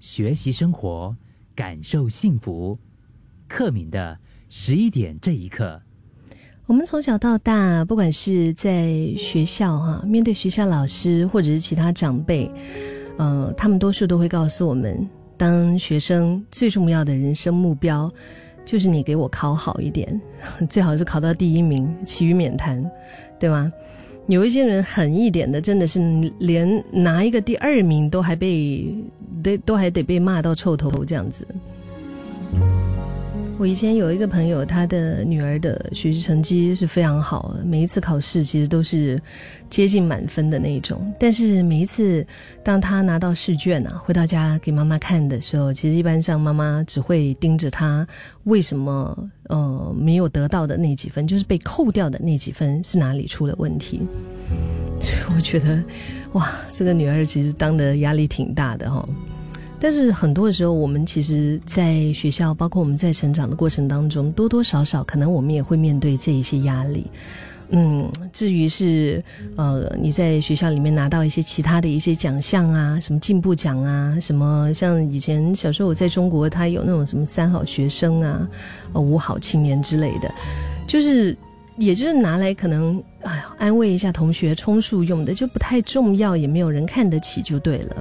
学习生活，感受幸福。克敏的十一点这一刻，我们从小到大，不管是在学校哈，面对学校老师或者是其他长辈，呃，他们多数都会告诉我们，当学生最重要的人生目标，就是你给我考好一点，最好是考到第一名，其余免谈，对吗？有一些人狠一点的，真的是连拿一个第二名都还被都都还得被骂到臭头这样子。我以前有一个朋友，他的女儿的学习成绩是非常好，每一次考试其实都是接近满分的那一种。但是每一次当他拿到试卷啊，回到家给妈妈看的时候，其实一般上妈妈只会盯着他为什么呃没有得到的那几分，就是被扣掉的那几分是哪里出了问题。所 以我觉得，哇，这个女儿其实当的压力挺大的哈。但是很多的时候，我们其实，在学校，包括我们在成长的过程当中，多多少少可能我们也会面对这一些压力。嗯，至于是呃，你在学校里面拿到一些其他的一些奖项啊，什么进步奖啊，什么像以前小时候我在中国，他有那种什么三好学生啊，呃五好青年之类的，就是也就是拿来可能哎呀安慰一下同学充数用的，就不太重要，也没有人看得起，就对了。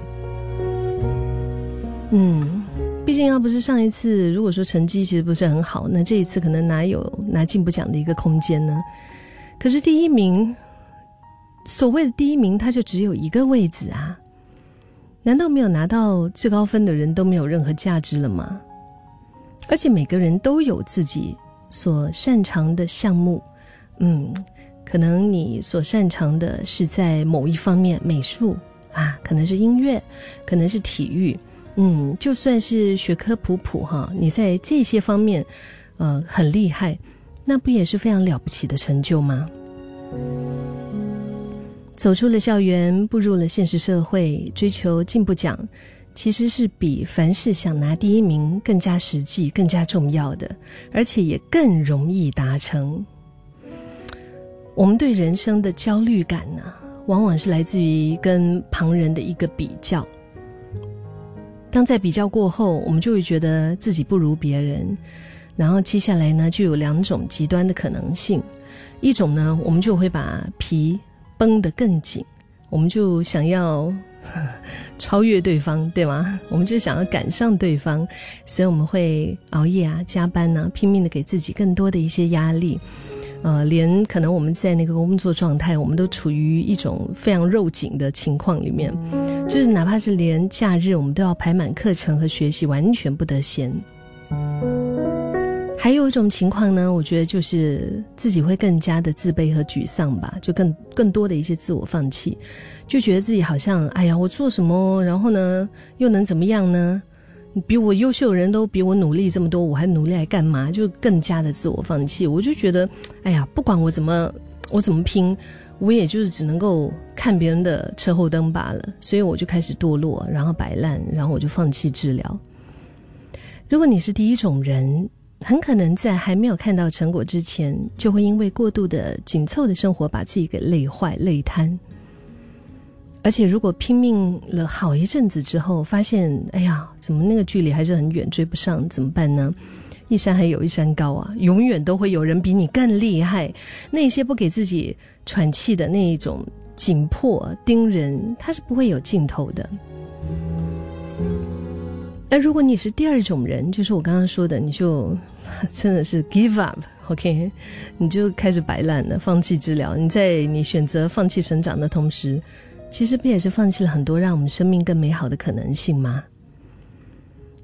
嗯，毕竟要不是上一次，如果说成绩其实不是很好，那这一次可能哪有拿进步奖的一个空间呢？可是第一名，所谓的第一名，他就只有一个位置啊？难道没有拿到最高分的人都没有任何价值了吗？而且每个人都有自己所擅长的项目，嗯，可能你所擅长的是在某一方面，美术啊，可能是音乐，可能是体育。嗯，就算是学科普普哈，你在这些方面，呃，很厉害，那不也是非常了不起的成就吗？走出了校园，步入了现实社会，追求进步奖，其实是比凡事想拿第一名更加实际、更加重要的，而且也更容易达成。我们对人生的焦虑感呢，往往是来自于跟旁人的一个比较。当在比较过后，我们就会觉得自己不如别人，然后接下来呢，就有两种极端的可能性：一种呢，我们就会把皮绷得更紧，我们就想要 超越对方，对吗？我们就想要赶上对方，所以我们会熬夜啊、加班呢，拼命的给自己更多的一些压力。呃，连可能我们在那个工作状态，我们都处于一种非常肉紧的情况里面，就是哪怕是连假日，我们都要排满课程和学习，完全不得闲。还有一种情况呢，我觉得就是自己会更加的自卑和沮丧吧，就更更多的一些自我放弃，就觉得自己好像，哎呀，我做什么，然后呢，又能怎么样呢？比我优秀的人都比我努力这么多，我还努力来干嘛？就更加的自我放弃。我就觉得，哎呀，不管我怎么我怎么拼，我也就是只能够看别人的车后灯罢了。所以我就开始堕落，然后摆烂，然后我就放弃治疗。如果你是第一种人，很可能在还没有看到成果之前，就会因为过度的紧凑的生活，把自己给累坏、累瘫。而且，如果拼命了好一阵子之后，发现，哎呀，怎么那个距离还是很远，追不上，怎么办呢？一山还有一山高啊，永远都会有人比你更厉害。那些不给自己喘气的那一种紧迫盯人，它是不会有尽头的。那如果你是第二种人，就是我刚刚说的，你就真的是 give up，OK，你就开始摆烂了，放弃治疗。你在你选择放弃成长的同时。其实不也是放弃了很多让我们生命更美好的可能性吗？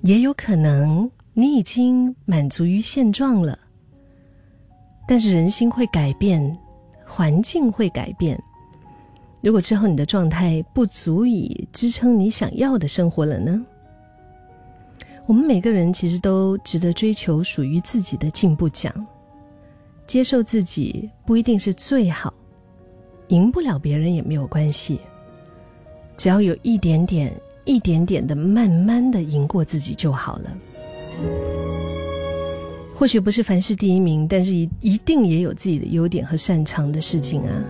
也有可能你已经满足于现状了，但是人心会改变，环境会改变。如果之后你的状态不足以支撑你想要的生活了呢？我们每个人其实都值得追求属于自己的进步奖，接受自己不一定是最好，赢不了别人也没有关系。只要有一点点、一点点的，慢慢的赢过自己就好了。或许不是凡事第一名，但是一一定也有自己的优点和擅长的事情啊。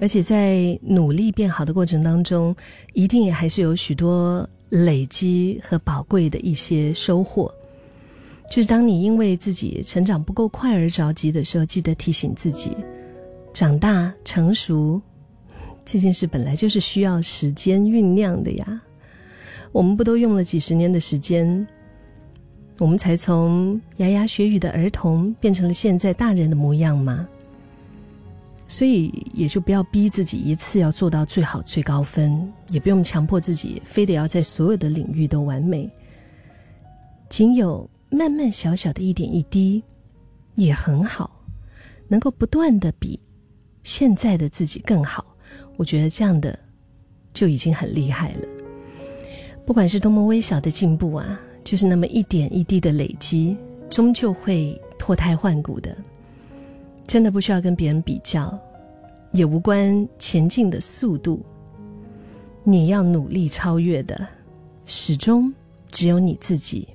而且在努力变好的过程当中，一定也还是有许多累积和宝贵的一些收获。就是当你因为自己成长不够快而着急的时候，记得提醒自己，长大成熟这件事本来就是需要时间酝酿的呀。我们不都用了几十年的时间，我们才从牙牙学语的儿童变成了现在大人的模样吗？所以也就不要逼自己一次要做到最好最高分，也不用强迫自己非得要在所有的领域都完美。仅有。慢慢小小的一点一滴，也很好，能够不断的比现在的自己更好，我觉得这样的就已经很厉害了。不管是多么微小的进步啊，就是那么一点一滴的累积，终究会脱胎换骨的。真的不需要跟别人比较，也无关前进的速度。你要努力超越的，始终只有你自己。